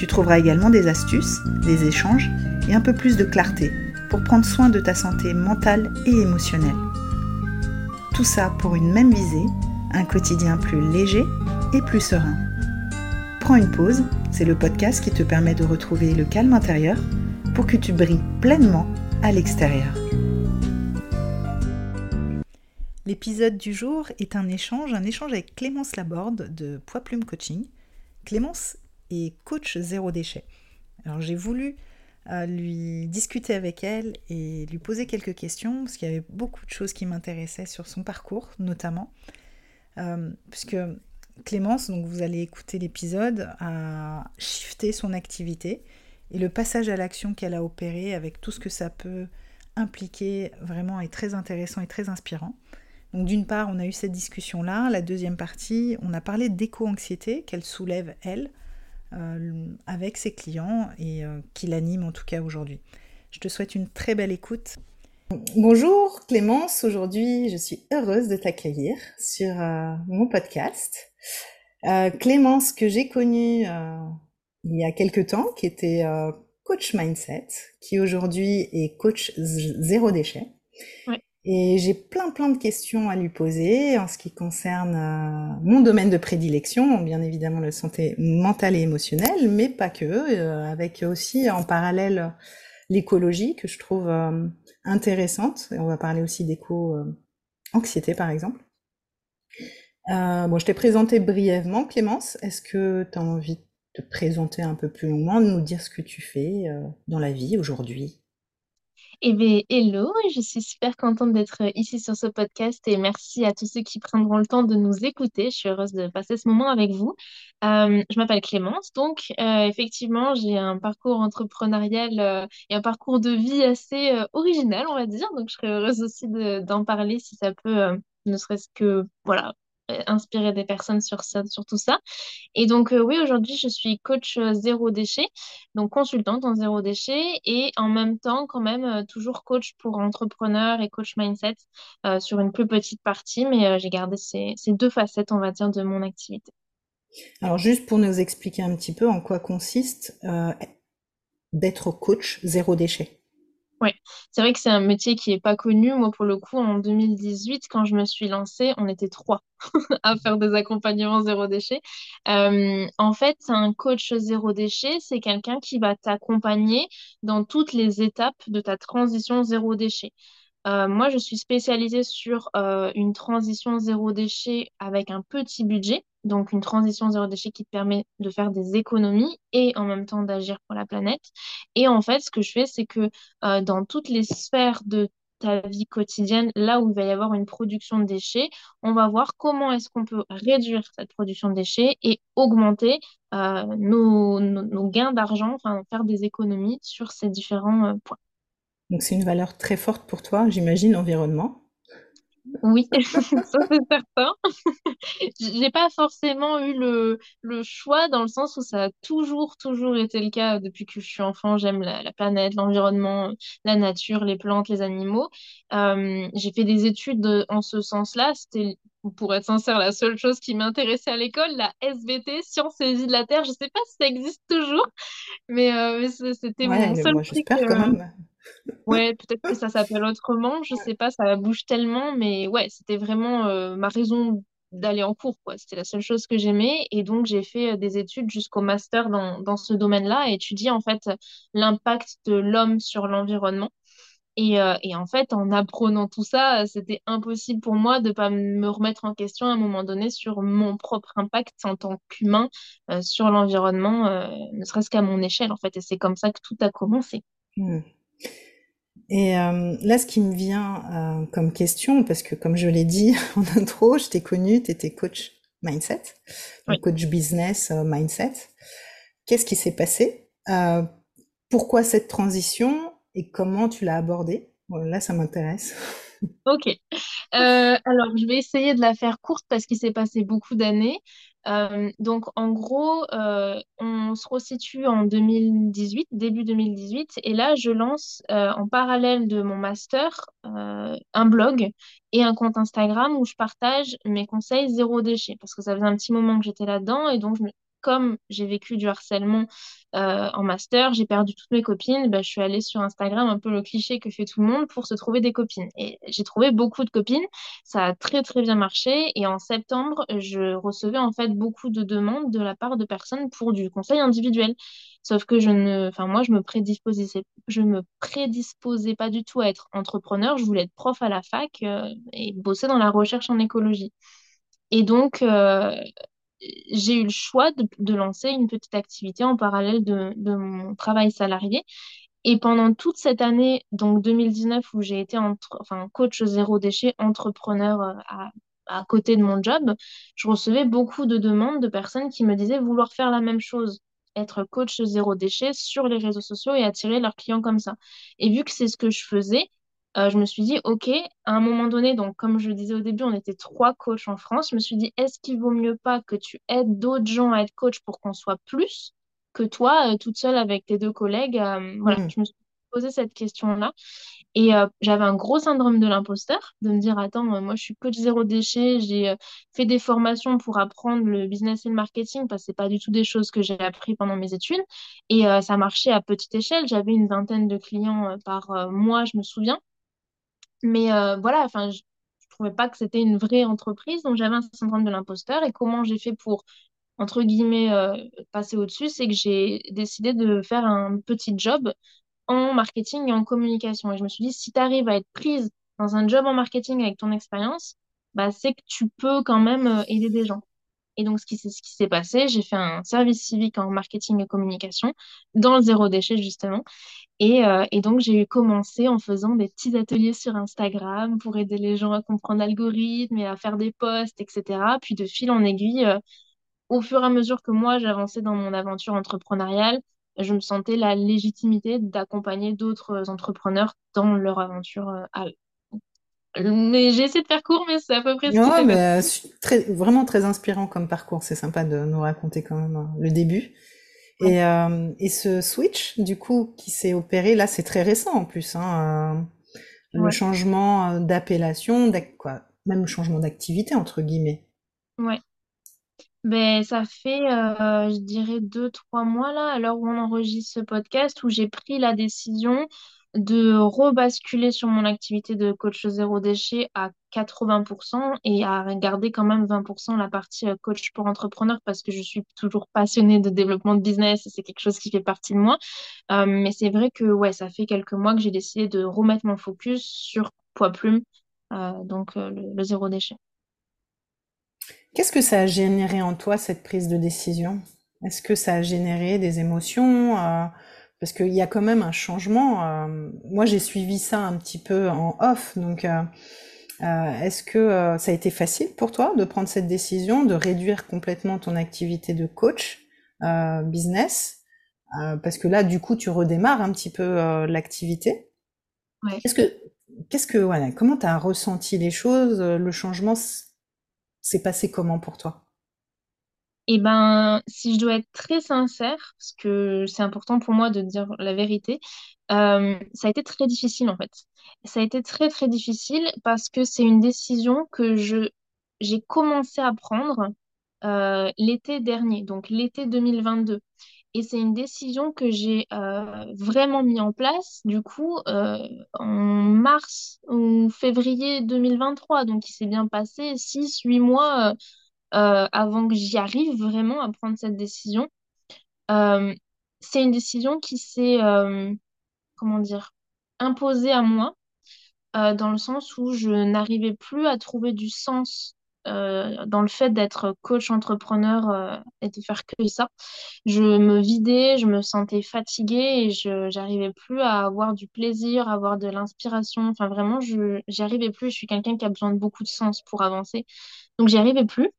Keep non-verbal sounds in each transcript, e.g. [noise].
Tu trouveras également des astuces, des échanges et un peu plus de clarté pour prendre soin de ta santé mentale et émotionnelle. Tout ça pour une même visée, un quotidien plus léger et plus serein. Prends une pause, c'est le podcast qui te permet de retrouver le calme intérieur pour que tu brilles pleinement à l'extérieur. L'épisode du jour est un échange, un échange avec Clémence Laborde de Poids Plume Coaching. Clémence et coach zéro déchet. Alors j'ai voulu euh, lui discuter avec elle et lui poser quelques questions parce qu'il y avait beaucoup de choses qui m'intéressaient sur son parcours notamment. Euh, puisque Clémence, donc vous allez écouter l'épisode, a shifté son activité et le passage à l'action qu'elle a opéré avec tout ce que ça peut impliquer vraiment est très intéressant et très inspirant. Donc d'une part, on a eu cette discussion-là. La deuxième partie, on a parlé d'éco-anxiété qu'elle soulève, elle, avec ses clients et euh, qui l'anime en tout cas aujourd'hui. Je te souhaite une très belle écoute. Bonjour Clémence, aujourd'hui je suis heureuse de t'accueillir sur euh, mon podcast. Clémence que j'ai connue il y a quelques temps, qui était coach mindset, qui aujourd'hui est coach zéro déchet. Et j'ai plein plein de questions à lui poser en ce qui concerne euh, mon domaine de prédilection, bien évidemment la santé mentale et émotionnelle, mais pas que, euh, avec aussi en parallèle l'écologie que je trouve euh, intéressante. On va parler aussi d'éco-anxiété par exemple. bon, je t'ai présenté brièvement, Clémence. Est-ce que tu as envie de te présenter un peu plus longuement, de nous dire ce que tu fais dans la vie aujourd'hui? Eh bien, hello, je suis super contente d'être euh, ici sur ce podcast et merci à tous ceux qui prendront le temps de nous écouter. Je suis heureuse de passer ce moment avec vous. Euh, je m'appelle Clémence, donc euh, effectivement, j'ai un parcours entrepreneurial et un parcours de vie assez original, on va dire. Donc, je serais heureuse aussi d'en parler si ça peut, ne serait-ce que, voilà, inspirer des personnes sur, ça, sur tout ça. Et donc, euh, oui, aujourd'hui, je suis coach euh, zéro déchet, donc consultante en zéro déchet et en même temps, quand même, euh, toujours coach pour entrepreneurs et coach mindset sur une plus petite partie, mais j'ai gardé ces, ces deux facettes, on va dire, de mon activité. Alors, juste pour nous expliquer un petit peu en quoi consiste d'être coach zéro déchet. Oui, c'est vrai que c'est un métier qui est pas connu. Moi, pour le coup, en 2018, quand je me suis lancée, on était trois [laughs] à faire des accompagnements zéro déchet. Euh, en fait, un coach zéro déchet, c'est quelqu'un qui va t'accompagner dans toutes les étapes de ta transition zéro déchet. Euh, moi, je suis spécialisée sur euh, une transition zéro déchet avec un petit budget, donc une transition zéro déchet qui te permet de faire des économies et en même temps d'agir pour la planète. Et en fait, ce que je fais, c'est que dans toutes les sphères de ta vie quotidienne, là où il va y avoir une production de déchets, on va voir comment est-ce qu'on peut réduire cette production de déchets et augmenter nos, nos, gains d'argent, enfin faire des économies sur ces différents points. Donc c'est une valeur très forte pour toi, j'imagine, l'environnement. Oui, [laughs] ça c'est certain. J'ai pas forcément eu le, le choix dans le sens où ça a toujours, toujours été le cas depuis que je suis enfant. J'aime la, planète, l'environnement, la nature, les plantes, les animaux. Euh, j'ai fait des études en ce sens-là. C'était, pour être sincère, la seule chose qui m'intéressait à l'école, la SVT, Sciences et Vie de la Terre. Je sais pas si ça existe toujours, mais, euh, c'était mon seul truc. J'espère quand même. Ouais, peut-être que ça s'appelle autrement, je sais pas, ça bouge tellement, mais ouais, c'était vraiment euh, ma raison d'aller en cours, quoi. C'était la seule chose que j'aimais, et donc j'ai fait euh, des études jusqu'au master dans, dans ce domaine-là, étudier en fait l'impact de l'homme sur l'environnement. Et, euh, et, en fait, en apprenant tout ça, c'était impossible pour moi de pas me remettre en question à un moment donné sur mon propre impact en tant qu'humain sur l'environnement, ne serait-ce qu'à mon échelle, en fait. Et c'est comme ça que tout a commencé. Mmh. Et euh, là, ce qui me vient euh, comme question, parce que comme je l'ai dit [laughs] en intro, je t'ai connu, tu étais coach mindset, coach business euh, mindset. qu'est-ce qui s'est passé? Pourquoi cette transition et comment tu l'as abordée? Là, ça m'intéresse. [laughs] Ok. Alors, je vais essayer de la faire courte parce qu'il s'est passé beaucoup d'années. Euh, donc, en gros, euh, on se resitue en 2018, début 2018, et là, je lance en parallèle de mon master un blog et un compte Instagram où je partage mes conseils zéro déchet parce que ça faisait un petit moment que j'étais là-dedans et donc je me, comme j'ai vécu du harcèlement euh, en master, j'ai perdu toutes mes copines, bah, je suis allée sur Instagram, un peu le cliché que fait tout le monde, pour se trouver des copines. Et j'ai trouvé beaucoup de copines, ça a très très bien marché. Et en septembre, je recevais en fait beaucoup de demandes de la part de personnes pour du conseil individuel. Sauf que je ne, enfin moi, je me prédisposais, je me prédisposais pas du tout à être entrepreneur. Je voulais être prof à la fac euh, et bosser dans la recherche en écologie. Et donc, euh, j'ai eu le choix de, lancer une petite activité en parallèle de, mon travail salarié. Et pendant toute cette année, donc 2019, où j'ai été entre, enfin, coach zéro déchet, entrepreneur euh, à, à côté de mon job, je recevais beaucoup de demandes de personnes qui me disaient vouloir faire la même chose, être coach zéro déchet sur les réseaux sociaux et attirer leurs clients comme ça. Et vu que c'est ce que je faisais, je me suis dit, OK, à un moment donné, donc comme je le disais au début, on était trois coachs en France. Je me suis dit, est-ce qu'il vaut mieux pas que tu aides d'autres gens à être coach pour qu'on soit plus que toi, euh, toute seule avec tes deux collègues? Euh, Voilà, mm. je me suis posé cette question-là. Et j'avais un gros syndrome de l'imposteur, de me dire, attends, moi je suis coach zéro déchet, j'ai fait des formations pour apprendre le business et le marketing, parce que c'est pas du tout des choses que j'ai appris pendant mes études. Et ça marchait à petite échelle, j'avais une vingtaine de clients par mois, je me souviens. Mais euh, voilà, enfin, je, ne trouvais pas que c'était une vraie entreprise, donc j'avais un syndrome de l'imposteur. Et comment j'ai fait pour, entre guillemets, euh, passer au-dessus, c'est que j'ai décidé de faire un petit job en marketing et en communication. Et je me suis dit, si tu arrives à être prise dans un job en marketing avec ton expérience, bah, c'est que tu peux quand même euh, aider des gens. Et donc, ce qui, s'est passé, j'ai fait un service civique en marketing et communication dans le zéro déchet, justement. Et, euh, donc, j'ai commencé en faisant des petits ateliers sur Instagram pour aider les gens à comprendre l'algorithme et à faire des posts, etc. Puis, de fil en aiguille, euh, au fur et à mesure que moi, j'avançais dans mon aventure entrepreneuriale, je me sentais la légitimité d'accompagner d'autres entrepreneurs dans leur aventure euh, à. Mais j'ai essayé de faire court, mais c'est à peu près ce qui mais, très, vraiment très inspirant comme parcours. C'est sympa de nous raconter quand même hein, le début. Et, euh, et ce switch, du coup, qui s'est opéré, là, c'est très récent en plus. Hein, euh, le changement euh, d'appellation, quoi, même le changement d'activité, entre guillemets. Ouais. Ben, ça fait, je dirais, deux, trois mois là, à l'heure où on enregistre ce podcast, où j'ai pris la décision de rebasculer sur mon activité de coach zéro déchet à 80% et à garder quand même 20% la partie euh, coach pour entrepreneur parce que je suis toujours passionnée de développement de business et c'est quelque chose qui fait partie de moi. Euh, mais c'est vrai que ouais, ça fait quelques mois que j'ai décidé de remettre mon focus sur poids plume, euh, donc le, zéro déchet. Qu'est-ce que ça a généré en toi cette prise de décision? Est-ce que ça a généré des émotions parce qu'il y a quand même un changement. Euh, moi, j'ai suivi ça un petit peu en off, donc euh, euh, est-ce que ça a été facile pour toi de prendre cette décision, de réduire complètement ton activité de coach business Parce que là, du coup, tu redémarres un petit peu l'activité? Ouais. Qu'est-ce que, qu'est-ce que, voilà, comment tu as ressenti les choses Le changement s'est passé comment pour toi? Et eh ben, si je dois être très sincère, parce que c'est important pour moi de dire la vérité, euh, ça a été très difficile en fait. Ça a été très très difficile parce que c'est une décision que je j'ai commencé à prendre euh, l'été dernier, donc l'été 2022. Et c'est une décision que j'ai euh, vraiment mis en place, du coup, en mars ou février 2023. Donc, il s'est bien passé 6-8 mois euh, avant que j'y arrive vraiment à prendre cette décision. Euh, c'est une décision qui s'est, euh, comment dire, imposée à moi, dans le sens où je n'arrivais plus à trouver du sens dans le fait d'être coach entrepreneur et de faire que ça. Je me vidais, je me sentais fatiguée et je n'arrivais plus à avoir du plaisir, à avoir de l'inspiration. Enfin, vraiment, je n'y arrivais plus. Je suis quelqu'un qui a besoin de beaucoup de sens pour avancer. Donc, j'y arrivais plus.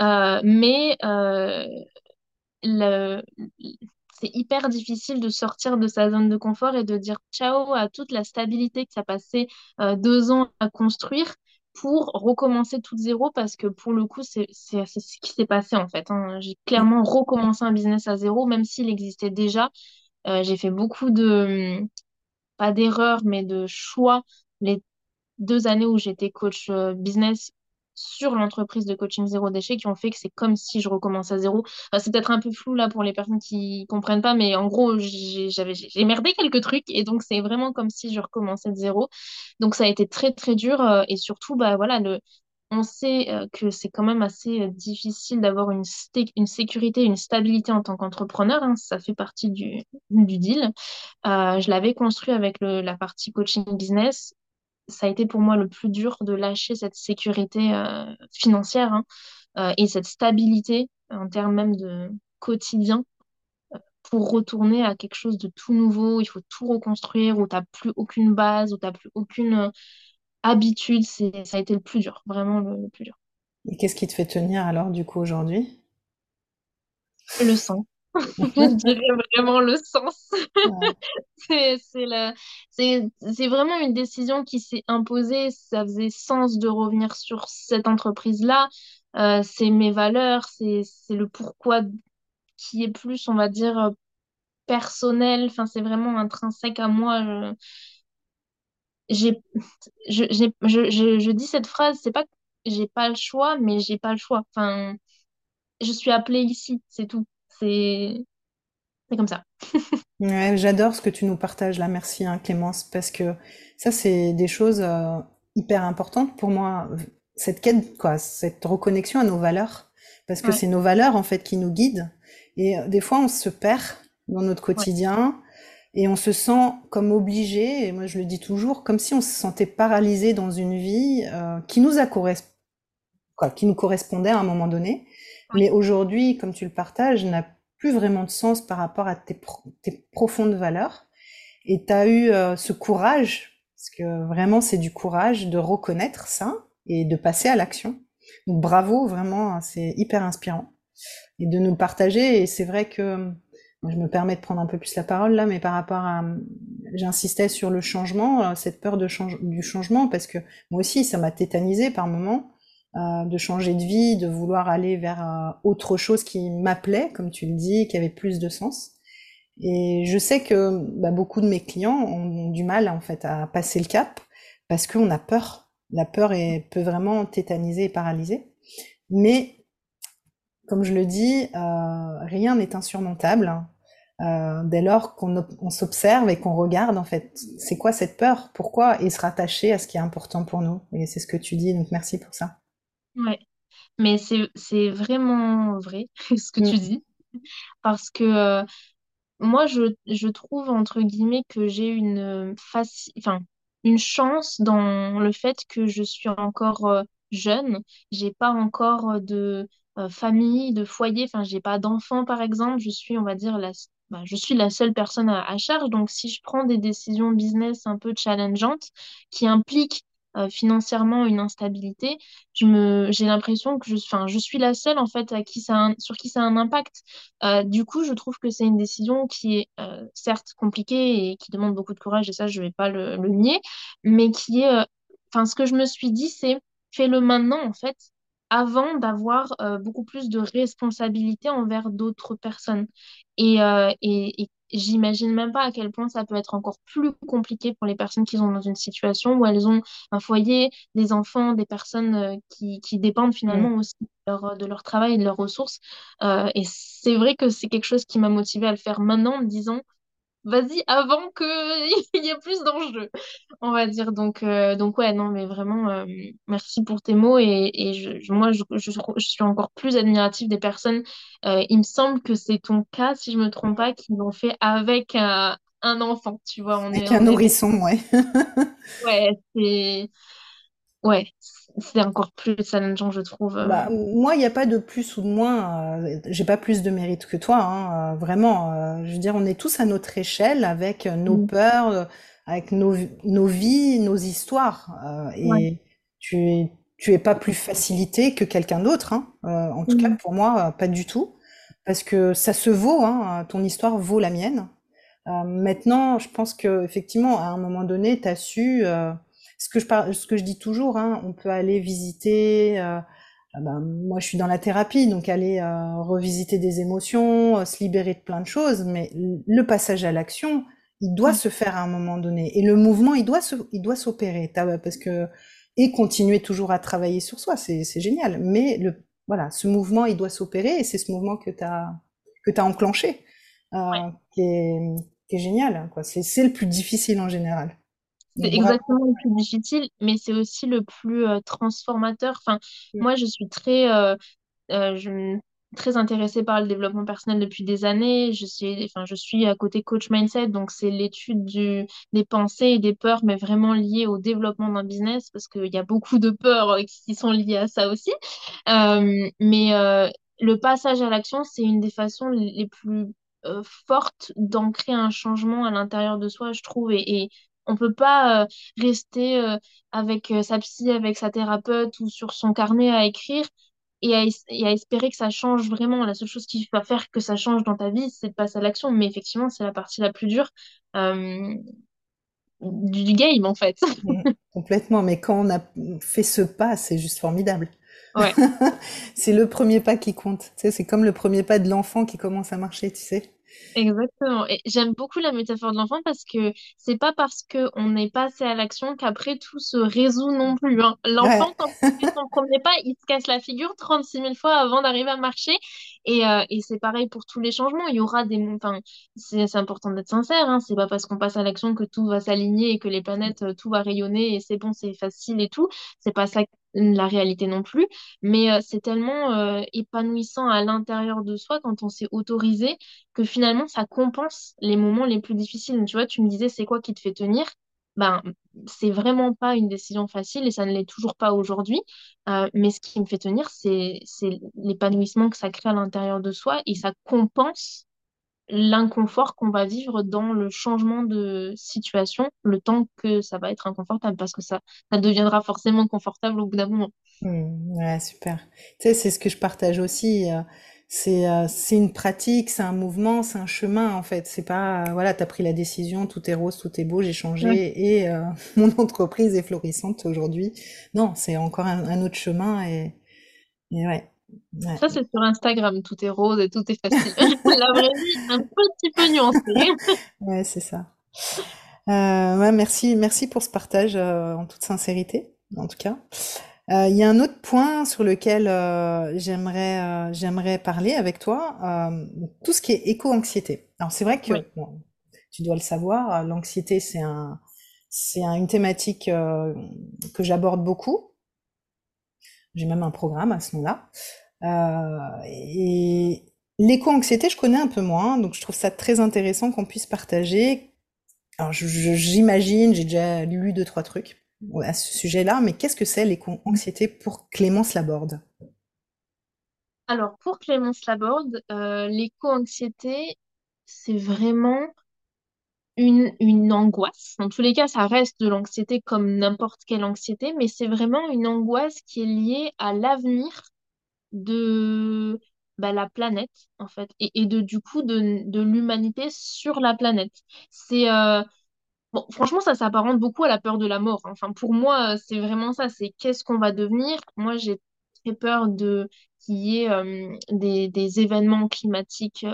Euh, mais euh, c'est hyper difficile de sortir de sa zone de confort et de dire ciao à toute la stabilité que ça passait euh, deux ans à construire pour recommencer tout zéro parce que pour le coup, c'est ce qui s'est passé en fait. Hein. J'ai clairement recommencé un business à zéro, même s'il existait déjà. Euh, j'ai fait beaucoup de, pas d'erreurs, mais de choix les deux années où j'étais coach business sur l'entreprise de coaching zéro déchet qui ont fait que c'est comme si je recommence à zéro. c'est peut-être un peu flou là pour les personnes qui comprennent pas, mais en gros, j'avais j'ai merdé quelques trucs et donc c'est vraiment comme si je recommençais de zéro. Donc ça a été très très dur euh, et surtout bah voilà le on sait euh, que c'est quand même assez euh, difficile d'avoir une, une sécurité, une stabilité en tant qu'entrepreneur. Hein. ça fait partie du, du deal. je l'avais construit avec le, la partie coaching business ça a été pour moi le plus dur de lâcher cette sécurité euh, financière hein, euh, et cette stabilité en termes même de quotidien euh, pour retourner à quelque chose de tout nouveau. Il faut tout reconstruire, où tu n'as plus aucune base, où tu n'as plus aucune habitude. Ça a été le plus dur, vraiment le, plus dur. Et qu'est-ce qui te fait tenir alors du coup aujourd'hui? Le sang. Je dirais vraiment le sens. [laughs] c'est vraiment une décision qui s'est imposée. Ça faisait sens de revenir sur cette entreprise-là. Euh, c'est mes valeurs, c'est le pourquoi qui est plus, on va dire, euh, personnel. Enfin, c'est vraiment intrinsèque à moi. Je, je, je, je dis cette phrase, c'est pas que j'ai pas le choix, mais j'ai pas le choix. Enfin, je suis appelée ici, c'est tout. C'est comme ça. [laughs] j'adore ce que tu nous partages là. Merci, hein, Clémence, parce que ça, c'est des choses euh, hyper importantes pour moi. Cette quête, quoi, cette reconnexion à nos valeurs, parce que c'est nos valeurs en fait qui nous guident. Et euh, des fois, on se perd dans notre quotidien. Et on se sent comme obligé, et moi je le dis toujours, comme si on se sentait paralysé dans une vie euh, qui nous a correspond, qui nous correspondait à un moment donné, mais aujourd'hui, comme tu le partages, n'a plus vraiment de sens par rapport à tes, profondes valeurs. Et tu as eu euh, ce courage, parce que vraiment c'est du courage de reconnaître ça et de passer à l'action. Donc bravo, vraiment, c'est hyper inspirant. Et de nous partager, et c'est vrai que je me permets de prendre un peu plus la parole là, mais par rapport à, j'insistais sur le changement, euh, cette peur de du changement, parce que moi aussi, ça m'a tétanisé par moments. Euh, de changer de vie, de vouloir aller vers euh, autre chose qui m'appelait, comme tu le dis, qui avait plus de sens. Et je sais que bah, beaucoup de mes clients ont du mal en fait à passer le cap parce qu'on a peur. La peur est, peut vraiment tétaniser et paralyser. Mais comme je le dis, euh, rien n'est insurmontable. Hein. dès lors qu'on s'observe et qu'on regarde en fait, c'est quoi cette peur, pourquoi, et se rattacher à ce qui est important pour nous? Et c'est ce que tu dis, donc merci pour ça. Ouais. Mais c'est, c'est vraiment vrai [laughs] ce que tu mm. dis. Parce que euh, moi, je, je trouve, entre guillemets, que j'ai une, faci- enfin, une chance dans le fait que je suis encore euh, jeune. J'ai pas encore de euh, famille, de foyer. Enfin, j'ai pas d'enfant, par exemple. Je suis, on va dire, la, bah, je suis la seule personne à, à charge. Donc, si je prends des décisions business un peu challengeantes qui impliquent euh, financièrement une instabilité, je me, j'ai l'impression que je, enfin, je suis la seule en fait à qui ça sur qui ça a un impact. Euh, du coup, je trouve que c'est une décision qui est euh, certes compliquée et qui demande beaucoup de courage et ça, je vais pas le, le nier, mais qui est, enfin, ce que je me suis dit, c'est fais-le maintenant en fait avant d'avoir beaucoup plus de responsabilité envers d'autres personnes. Et, et, et, j'imagine même pas à quel point ça peut être encore plus compliqué pour les personnes qui sont dans une situation où elles ont un foyer, des enfants, des personnes euh, qui, qui dépendent finalement mm. aussi de leur, de leur, travail et de leurs ressources. Euh, et c'est vrai que c'est quelque chose qui m'a motivée à le faire maintenant en me disant vas-y avant qu'il [laughs] y ait plus d'enjeux, on va dire. Donc, euh, donc ouais, non, mais vraiment, euh, merci pour tes mots. Et, et je, moi, je, je, suis encore plus admirative des personnes. Euh, il me semble que c'est ton cas, si je me trompe pas, qui l'ont fait avec un, un, enfant, tu vois. On avec un nourrisson, ouais. ouais, c'est... Ouais, c'est encore plus challengeant, je trouve. Euh. Bah, moi, il n'y a pas de plus ou de moins. Euh, j'ai pas plus de mérite que toi, hein, euh, vraiment. je veux dire, on est tous à notre échelle avec nos mm. peurs, avec nos, nos, vies, nos histoires. et tu es, tu es pas plus facilité que quelqu'un d'autre. Hein, en tout cas, mm. pour moi, pas du tout. parce que ça se vaut, hein, ton histoire vaut la mienne. Euh, maintenant, je pense que effectivement, à un moment donné, tu as su euh, ce que je parle, ce que je dis toujours. Hein, on peut aller visiter. Euh, ah ben, moi, je suis dans la thérapie, donc aller euh, revisiter des émotions, euh, se libérer de plein de choses. Mais le passage à l'action, il doit Mm. se faire à un moment donné, et le mouvement, il doit se, il doit s'opérer. Parce que et continuer toujours à travailler sur soi, c'est génial. Mais le voilà, ce mouvement, il doit s'opérer, et c'est ce mouvement que t'as que t'as enclenché, Ouais. euh, qui est qui est génial, c'est le plus difficile en général. C'est exactement le plus difficile, mais c'est aussi le plus euh, transformateur. Enfin, moi, je suis très, euh, euh, je, très intéressée par le développement personnel depuis des années. Je suis, enfin, je suis à côté coach mindset, donc c'est l'étude du, des pensées et des peurs, mais vraiment liées au développement d'un business, parce qu'il y a beaucoup de peurs qui sont liées à ça aussi. Mais le passage à l'action, c'est une des façons les plus fortes d'ancrer un changement à l'intérieur de soi, je trouve. Et, et on peut pas euh, rester euh, avec euh, sa psy, avec sa thérapeute ou sur son carnet à écrire et à, et à espérer que ça change vraiment. La seule chose qui va faire que ça change dans ta vie, c'est de passer à l'action. Mais effectivement, c'est la partie la plus dure euh, du, game, en fait. [laughs] Complètement, mais quand on a fait ce pas, c'est juste formidable. Ouais. [laughs] C'est le premier pas qui compte. Tu sais, c'est comme le premier pas de l'enfant qui commence à marcher, tu sais. Exactement. Et j'aime beaucoup la métaphore de l'enfant parce que c'est pas parce que on est passé à l'action qu'après tout se résout non plus, hein. Ouais. L'enfant, quand il fait son premier pas, il se casse la figure 36 000 fois avant d'arriver à marcher. Et, euh, et c'est pareil pour tous les changements. Il y aura des... Enfin, c'est c'est important d'être sincère, hein. C'est pas parce qu'on passe à l'action que tout va s'aligner et que les planètes, euh, tout va rayonner et c'est bon, c'est facile et tout. C'est pas ça la réalité non plus. Mais euh, c'est tellement euh, épanouissant à l'intérieur de soi quand on s'est autorisé que finalement, ça compense les moments les plus difficiles. Tu vois, tu me disais, c'est quoi qui te fait tenir? Ben, c'est vraiment pas une décision facile et ça ne l'est toujours pas aujourd'hui. Euh, mais ce qui me fait tenir, c'est, c'est l'épanouissement que ça crée à l'intérieur de soi et ça compense l'inconfort qu'on va vivre dans le changement de situation, le temps que ça va être inconfortable parce que ça, ça deviendra forcément confortable au bout d'un moment. Mm, ouais, super. Tu sais, c'est ce que je partage aussi. euh, C'est euh, c'est une pratique, c'est un mouvement, c'est un chemin en fait. C'est pas, euh, voilà, t'as pris la décision, tout est rose, tout est beau, j'ai Ouais. changé et [laughs] mon entreprise est florissante aujourd'hui. Non, c'est encore un, un autre chemin et, et ouais, ouais, Ça, c'est sur Instagram, tout est rose et tout est facile. [laughs] La vraie vie, un petit peu nuancée. [laughs] ouais, c'est ça. Euh, ouais, merci, merci pour ce partage euh, en toute sincérité, en tout cas. Euh, Il y a un autre point sur lequel j'aimerais j'aimerais parler avec toi, tout ce qui est éco-anxiété. Alors c'est vrai Oui, que bon, tu dois le savoir, l'anxiété c'est un c'est un- une thématique que j'aborde beaucoup. J'ai même un programme à ce nom-là. Euh, et l'éco-anxiété, je connais un peu moins, donc je trouve ça très intéressant qu'on puisse partager alors, j'imagine, j'ai déjà lu deux, trois trucs à ce sujet-là, mais qu'est-ce que c'est l'éco-anxiété pour Clémence Laborde? Alors, pour Clémence Laborde, euh, l'éco-anxiété, c'est vraiment une, une angoisse. Dans tous les cas, ça reste de l'anxiété comme n'importe quelle anxiété, mais c'est vraiment une angoisse qui est liée à l'avenir de bah, la planète, en fait, et, et de, du coup, de, de l'humanité sur la planète. C'est, euh, Bon, franchement, ça s'apparente beaucoup à la peur de la mort. hein. Enfin, pour moi, euh, c'est vraiment ça. C'est qu'est-ce qu'on va devenir? Moi, j'ai très peur de qu'il y ait euh, des, des événements climatiques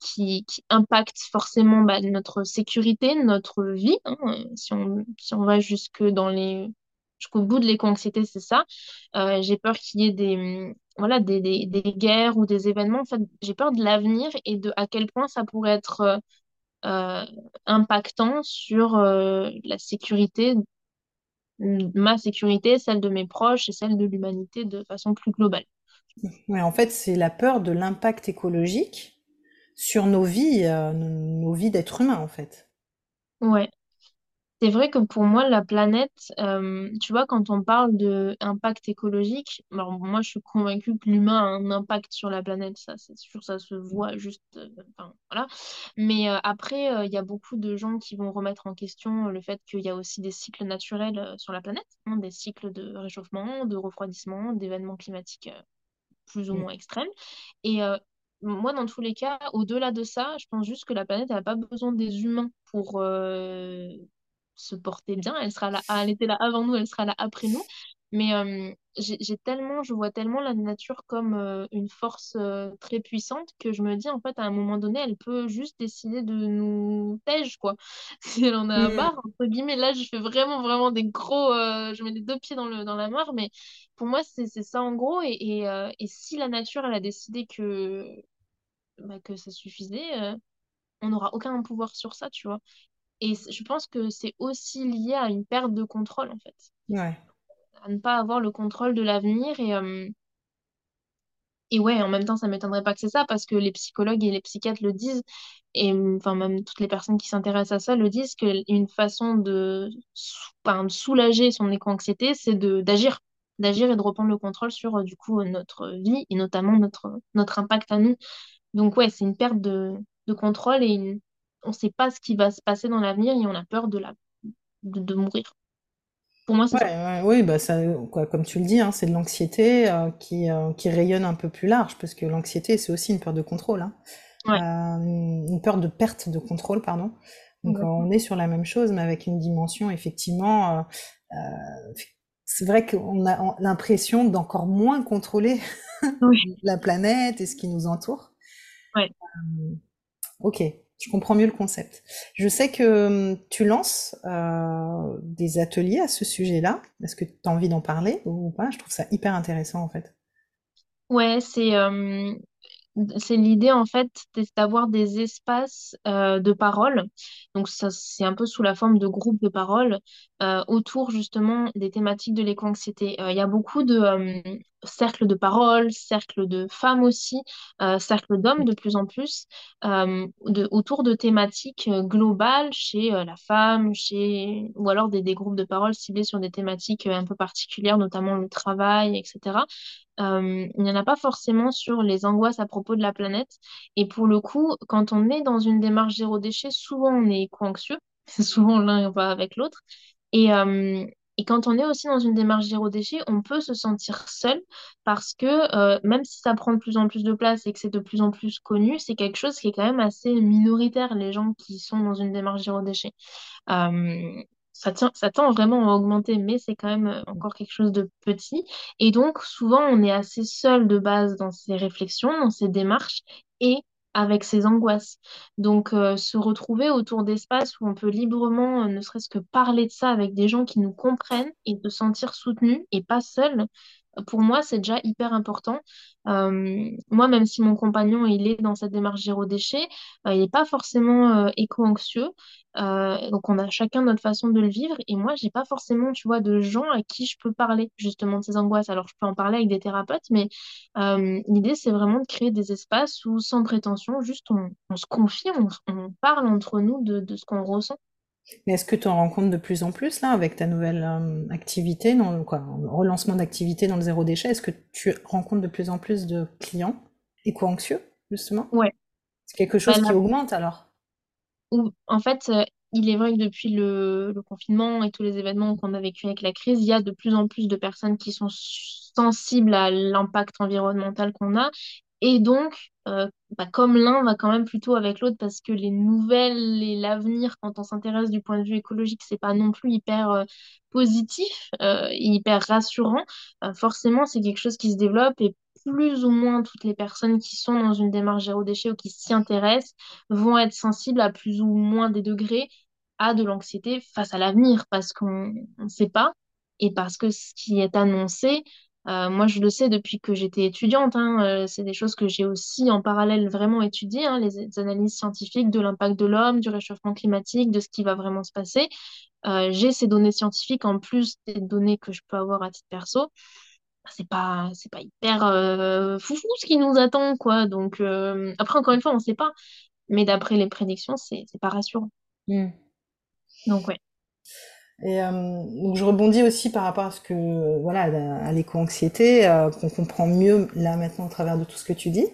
qui, qui impactent forcément bah, notre sécurité, notre vie. hein. Si on, si on va jusque dans les, jusqu'au bout de l'éco-anxiété, c'est ça. J'ai peur qu'il y ait des, voilà, des, des, des guerres ou des événements. En fait, j'ai peur de l'avenir et de à quel point ça pourrait être euh, euh, impactant sur euh, la sécurité, ma sécurité, celle de mes proches et celle de l'humanité de façon plus globale. Ouais, en fait, c'est la peur de l'impact écologique sur nos vies, euh, nos nos vies d'êtres humains, en fait. Ouais. C'est vrai que pour moi, la planète, euh, tu vois, quand on parle de impact écologique, alors moi, je suis convaincue que l'humain a un impact sur la planète, ça, c'est sûr, ça se voit juste, euh, enfin, voilà. Mais euh, après, il y a beaucoup de gens qui vont remettre en question le fait qu'il y a aussi des cycles naturels sur la planète, hein, des cycles de réchauffement, de refroidissement, d'événements climatiques plus ou Mm. moins extrêmes. Et moi, dans tous les cas, au-delà de ça, je pense juste que la planète n'a pas besoin des humains pour euh, se porter bien. Elle sera là, elle était là avant nous, elle sera là après nous. Mais euh, j'ai tellement, je vois tellement la nature comme euh, une force euh, très puissante que je me dis, en fait, à un moment donné, elle peut juste décider de nous tège, quoi. [laughs] Si elle en a Mm. marre, entre guillemets, là, je fais vraiment, vraiment des gros, je mets les deux pieds dans le, dans la mare, mais pour moi, c'est c'est ça en gros. Et, et, et si la nature, elle a décidé que, bah, que ça suffisait, on n'aura aucun pouvoir sur ça, tu vois. Et je pense que c'est aussi lié à une perte de contrôle, en fait. Ouais. À ne pas avoir le contrôle de l'avenir. Et, euh, et ouais, en même temps, ça m'étonnerait pas que c'est ça, parce que les psychologues et les psychiatres le disent, et enfin, même toutes les personnes qui s'intéressent à ça le disent, qu'une façon de, sou- enfin, de soulager son éco-anxiété, c'est d'agir. D'agir et de reprendre le contrôle sur, euh, du coup, notre vie et notamment notre, notre impact à nous. Donc ouais, c'est une perte de, de contrôle et une... on ne sait pas ce qui va se passer dans l'avenir et on a peur de, la... de, de mourir. Pour moi, c'est Ouais, ça. ouais, oui, bah ça, quoi, comme tu le dis, hein, c'est de l'anxiété euh, qui, euh, qui rayonne un peu plus large, parce que l'anxiété, c'est aussi une peur de contrôle, hein. Ouais, Euh, une peur de perte de contrôle, pardon. Donc on est sur la même chose, mais avec une dimension, effectivement, c'est vrai qu'on a on- l'impression d'encore moins contrôler Oui, [laughs] la planète et ce qui nous entoure. Ok, je comprends mieux le concept. Je sais que hum, tu lances euh, des ateliers à ce sujet-là. Est-ce que tu as envie d'en parler ou pas? Je trouve ça hyper intéressant en fait. Ouais, c'est C'est l'idée en fait d'avoir des espaces euh, de parole. Donc ça c'est un peu sous la forme de groupes de parole autour justement des thématiques de l'éco-anxiété. Euh, Il y a beaucoup de euh, cercles de parole, cercles de femmes aussi, euh, cercles d'hommes de plus en plus, euh, autour de thématiques euh, globales chez euh, la femme, chez ou alors des, groupes de parole ciblés sur des thématiques euh, un peu particulières, notamment le travail, etc. Euh, il n'y en a pas forcément sur les angoisses à propos de la planète. Et pour le coup, quand on est dans une démarche zéro déchet, souvent on est éco-anxieux. [laughs] Souvent l'un va avec l'autre. Et, euh, et quand on est aussi dans une démarche zéro déchet, on peut se sentir seul parce que euh, même si ça prend de plus en plus de place et que c'est de plus en plus connu, c'est quelque chose qui est quand même assez minoritaire, les gens qui sont dans une démarche zéro déchet. Euh, ça ça tend vraiment à augmenter, mais c'est quand même encore quelque chose de petit. Et donc, souvent, on est assez seul de base dans ses réflexions, dans ses démarches et avec ses angoisses. Donc, euh, se retrouver autour d'espaces où on peut librement, euh, ne serait-ce que parler de ça avec des gens qui nous comprennent et se sentir soutenu et pas seul, pour moi, c'est déjà hyper important. Euh, moi, même si mon compagnon, il est dans cette démarche zéro déchet, euh, il n'est pas forcément euh, éco-anxieux. Donc on a chacun notre façon de le vivre et moi j'ai pas forcément tu vois de gens à qui je peux parler justement de ces angoisses. Alors je peux en parler avec des thérapeutes mais l'idée c'est vraiment de créer des espaces où sans prétention juste on, se confie, on, parle entre nous de ce qu'on ressent. Mais est-ce que tu en rencontres de plus en plus là avec ta nouvelle euh, activité, dans le, quoi, relancement d'activité dans le zéro déchet? Est-ce que tu rencontres de plus en plus de clients éco-anxieux, justement? Ouais. C'est quelque Bah, chose qui augmente alors? en fait, euh, il est vrai que depuis le, le confinement et tous les événements qu'on a vécu avec la crise, il y a de plus en plus de personnes qui sont sensibles à l'impact environnemental qu'on a. Et donc, euh, bah, comme l'un va quand même plutôt avec l'autre, parce que les nouvelles et l'avenir, quand on s'intéresse du point de vue écologique, c'est pas non plus hyper euh, positif, euh, et hyper rassurant. Forcément, c'est quelque chose qui se développe et plus ou moins toutes les personnes qui sont dans une démarche zéro déchet ou qui s'y intéressent vont être sensibles à plus ou moins des degrés à de l'anxiété face à l'avenir parce qu'on ne sait pas et parce que ce qui est annoncé, euh, moi je le sais depuis que j'étais étudiante, hein, euh, c'est des choses que j'ai aussi en parallèle vraiment étudiées, hein, les, les analyses scientifiques de l'impact de l'homme, du réchauffement climatique, de ce qui va vraiment se passer. Euh, j'ai ces données scientifiques en plus des données que je peux avoir à titre perso. C'est pas c'est pas hyper foufou ce qui nous attend quoi. Donc après encore une fois on sait pas. Mais d'après les prédictions c'est c'est pas rassurant. Hmm. donc ouais Et euh, donc je rebondis aussi par rapport à ce que, voilà, à l'éco-anxiété, euh, qu'on comprend mieux là maintenant au travers de tout ce que tu dis.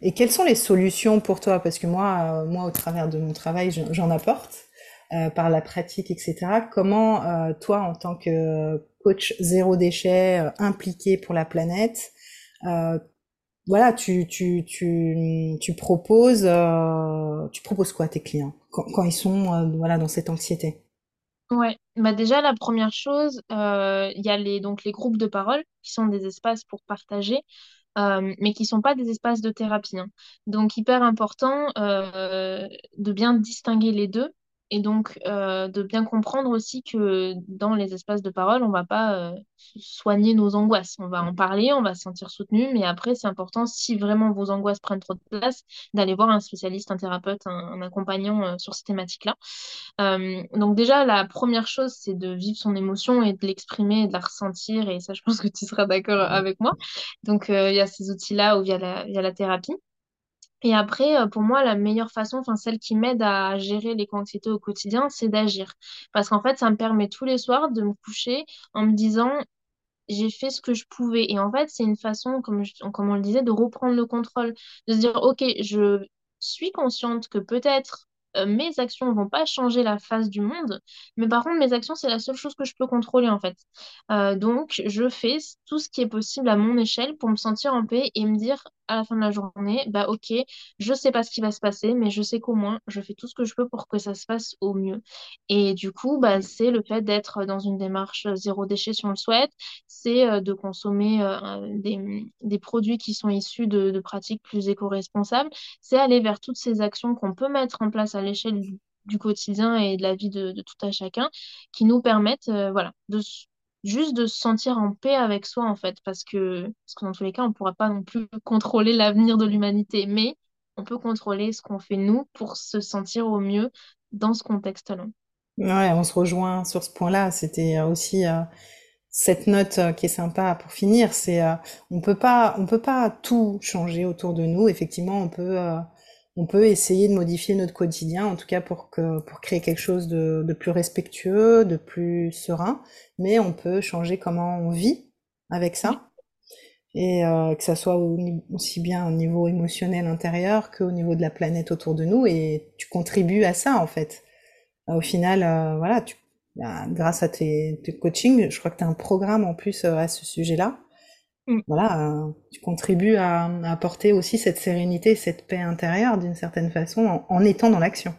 Et quelles sont les solutions pour toi? Parce que moi, euh, moi au travers de mon travail, j'en apporte par la pratique, etc. Comment toi, en tant que coach zéro déchet impliqué pour la planète, euh, voilà, tu, tu, tu, tu proposes, euh, tu proposes quoi à tes clients? Quand, quand ils sont euh, voilà, dans cette anxiété? Ouais, bah déjà la première chose, euh, il y a les, donc les groupes de parole qui sont des espaces pour partager, euh, mais qui sont pas des espaces de thérapie. hein. Donc hyper important euh, de bien distinguer les deux et donc euh, de bien comprendre aussi que dans les espaces de parole, on va pas euh, soigner nos angoisses. On va en parler, on va se sentir soutenu, mais après c'est important si vraiment vos angoisses prennent trop de place, d'aller voir un spécialiste, un thérapeute, un, un accompagnant euh, sur ces thématiques-là. Donc déjà, la première chose, c'est de vivre son émotion et de l'exprimer et de la ressentir. Et ça, je pense que tu seras d'accord avec moi. Donc, il y a ces outils-là ou via la, via la thérapie. Et après, euh, pour moi, la meilleure façon, enfin celle qui m'aide à gérer les anxiétés au quotidien, c'est d'agir. Parce qu'en fait, ça me permet tous les soirs de me coucher en me disant, j'ai fait ce que je pouvais. Et en fait, c'est une façon, comme, comme on le disait, de reprendre le contrôle, de se dire, OK, je suis consciente que peut-être euh, mes actions vont pas changer la face du monde, mais par contre, mes actions, c'est la seule chose que je peux contrôler, en fait. Euh, donc, je fais tout ce qui est possible à mon échelle pour me sentir en paix et me dire à la fin de la journée, bah OK, je sais pas ce qui va se passer, mais je sais qu'au moins, je fais tout ce que je peux pour que ça se passe au mieux. Et du coup, bah, c'est le fait d'être dans une démarche euh, zéro déchet si on le souhaite, c'est euh, de consommer euh, des, produits qui sont issus de, pratiques plus éco-responsables, c'est aller vers toutes ces actions qu'on peut mettre en place à l'échelle du, quotidien et de la vie de, tout un chacun, qui nous permettent voilà, de, juste de se sentir en paix avec soi, en fait, parce que, parce que dans tous les cas, on ne pourra pas non plus [laughs] contrôler l'avenir de l'humanité, mais on peut contrôler ce qu'on fait nous pour se sentir au mieux dans ce contexte-là. Ouais, on se rejoint sur ce point-là. C'était euh, aussi euh, cette note euh, qui est sympa pour finir. C'est on peut pas, on peut pas tout changer autour de nous. Effectivement, on peut, on peut essayer de modifier notre quotidien, en tout cas pour créer quelque chose de, plus respectueux, de plus serein. Mais on peut changer comment on vit avec ça. Et euh, que ça soit aussi bien au niveau émotionnel intérieur qu'au niveau de la planète autour de nous. Et tu contribues à ça, en fait. Au final, euh, voilà, bah, grâce à tes, tes coachings, je crois que tu as un programme en plus euh, à ce sujet-là. Mm, Voilà, euh, tu contribues à, à apporter aussi cette sérénité, cette paix intérieure d'une certaine façon en, en étant dans l'action.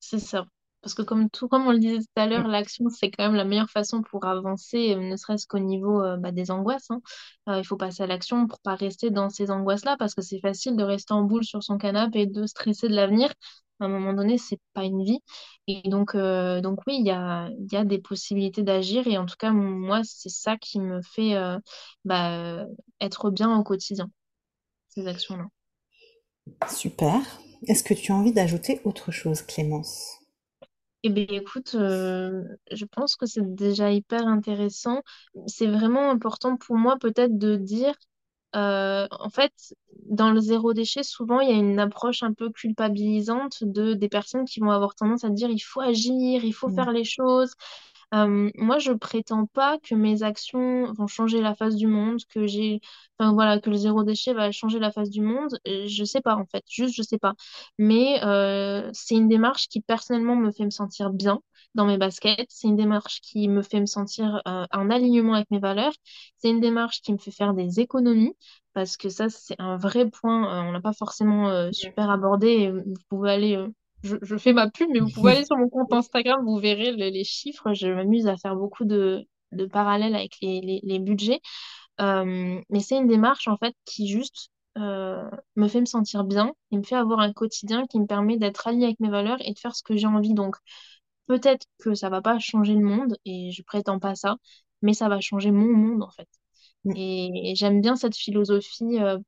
c'est ça. Parce que comme tout, comme on le disait tout à Mm. l'heure, l'action, c'est quand même la meilleure façon pour avancer, euh, ne serait-ce qu'au niveau euh, bah, des angoisses. hein. Euh, il faut passer à l'action pour pas rester dans ces angoisses-là, parce que c'est facile de rester en boule sur son canapé et de stresser de l'avenir. À un moment donné, c'est pas une vie. Et donc, euh, donc oui, il y a, y a des possibilités d'agir. Et en tout cas, moi, c'est ça qui me fait euh, bah, être bien au quotidien, ces actions-là. Super. Est-ce que tu as envie d'ajouter autre chose, Clémence? Eh bien, écoute, euh, je pense que c'est déjà hyper intéressant. C'est vraiment important pour moi peut-être de dire, euh, en fait, dans le zéro déchet, souvent, il y a une approche un peu culpabilisante de, des personnes qui vont avoir tendance à dire, il faut agir, il faut Mm. faire les choses. Euh, moi, je prétends pas que mes actions vont changer la face du monde, que j'ai, enfin voilà, que le zéro déchet va changer la face du monde. Euh, Je sais pas en fait, juste je sais pas. Mais euh, c'est une démarche qui personnellement me fait me sentir bien dans mes baskets. C'est une démarche qui me fait me sentir euh, en alignement avec mes valeurs. C'est une démarche qui me fait faire des économies. Parce que ça, c'est un vrai point, euh, on n'a pas forcément euh, super abordé. et Vous pouvez aller je, je fais ma pub, mais vous pouvez [laughs] aller sur mon compte Instagram, vous verrez le- les chiffres. Je m'amuse à faire beaucoup de, de parallèles avec les, les, les budgets. Mais c'est une démarche, en fait, qui juste euh, me fait me sentir bien et me fait avoir un quotidien qui me permet d'être aligné avec mes valeurs et de faire ce que j'ai envie. Donc, peut-être que ça va pas changer le monde, et je prétends pas ça, mais ça va changer mon monde, en fait. Mm. Et, et j'aime bien cette philosophie euh,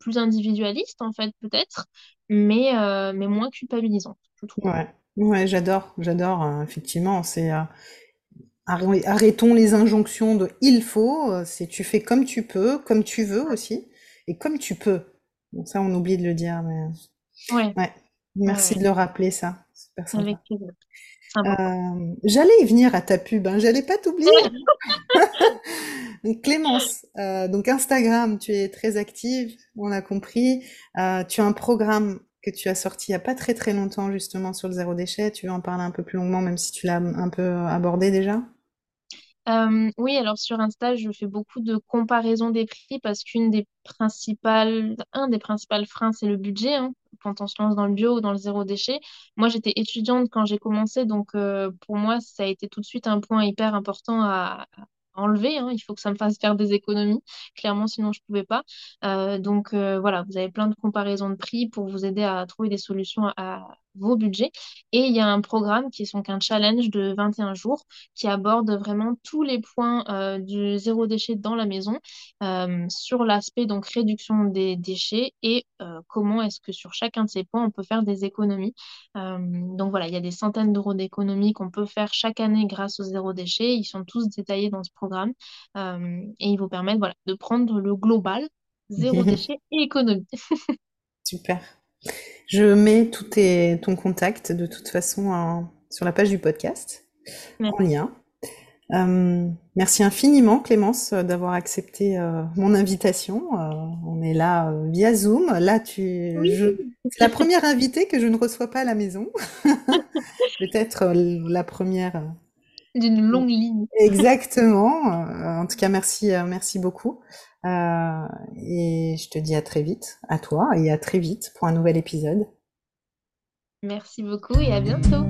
plus individualiste, en fait, peut-être, mais, euh, mais moins culpabilisante, je trouve. Ouais, ouais, j'adore, j'adore. euh, effectivement, c'est euh, arr- arrêtons les injonctions de il faut. c'est tu fais comme tu peux, comme tu veux aussi, et comme tu peux. Bon, ça, on oublie de le dire, mais Ouais, ouais. ouais, Merci ouais, de le rappeler, ça. Avec. Euh, j'allais y venir à ta pub, hein, j'allais pas t'oublier. [laughs] Clémence, euh, donc Instagram, tu es très active, on a compris. Euh, tu as un programme que tu as sorti il y a pas très très longtemps justement sur le zéro déchet. Tu veux en parler un peu plus longuement, même si tu l'as un peu abordé déjà? Euh, oui, alors sur Insta, je fais beaucoup de comparaisons des prix parce qu'une des principales, un des principaux freins, c'est le budget. hein, quand on se lance dans le bio ou dans le zéro déchet. Moi, j'étais étudiante quand j'ai commencé, donc euh, pour moi, ça a été tout de suite un point hyper important à, enlever. hein. Il faut que ça me fasse faire des économies. Clairement, sinon, je pouvais pas. Euh, donc voilà, vous avez plein de comparaisons de prix pour vous aider à trouver des solutions à vos budgets. Et il y a un programme qui est donc un challenge de 21 jours qui aborde vraiment tous les points euh, du zéro déchet dans la maison euh, sur l'aspect donc réduction des déchets et euh, comment est-ce que sur chacun de ces points on peut faire des économies. Donc voilà, il y a des centaines d'euros d'économies qu'on peut faire chaque année grâce au zéro déchet. Ils sont tous détaillés dans ce programme et ils vous permettent voilà, de prendre le global, zéro [laughs] déchet et économie. [laughs] Super. Je mets tout tes, ton contact de toute façon en- sur la page du podcast en lien. Euh, merci infiniment Clémence d'avoir accepté euh, mon invitation. Euh, on est là via Zoom. Là, tu, Oui, je, c'est la première invitée que je ne reçois pas à la maison. [laughs] Peut-être la première. D'une longue ligne. Exactement. Euh, en tout cas, merci, euh, merci beaucoup. Euh, et je te dis à très vite, à toi, et à très vite pour un nouvel épisode. Merci beaucoup et à bientôt.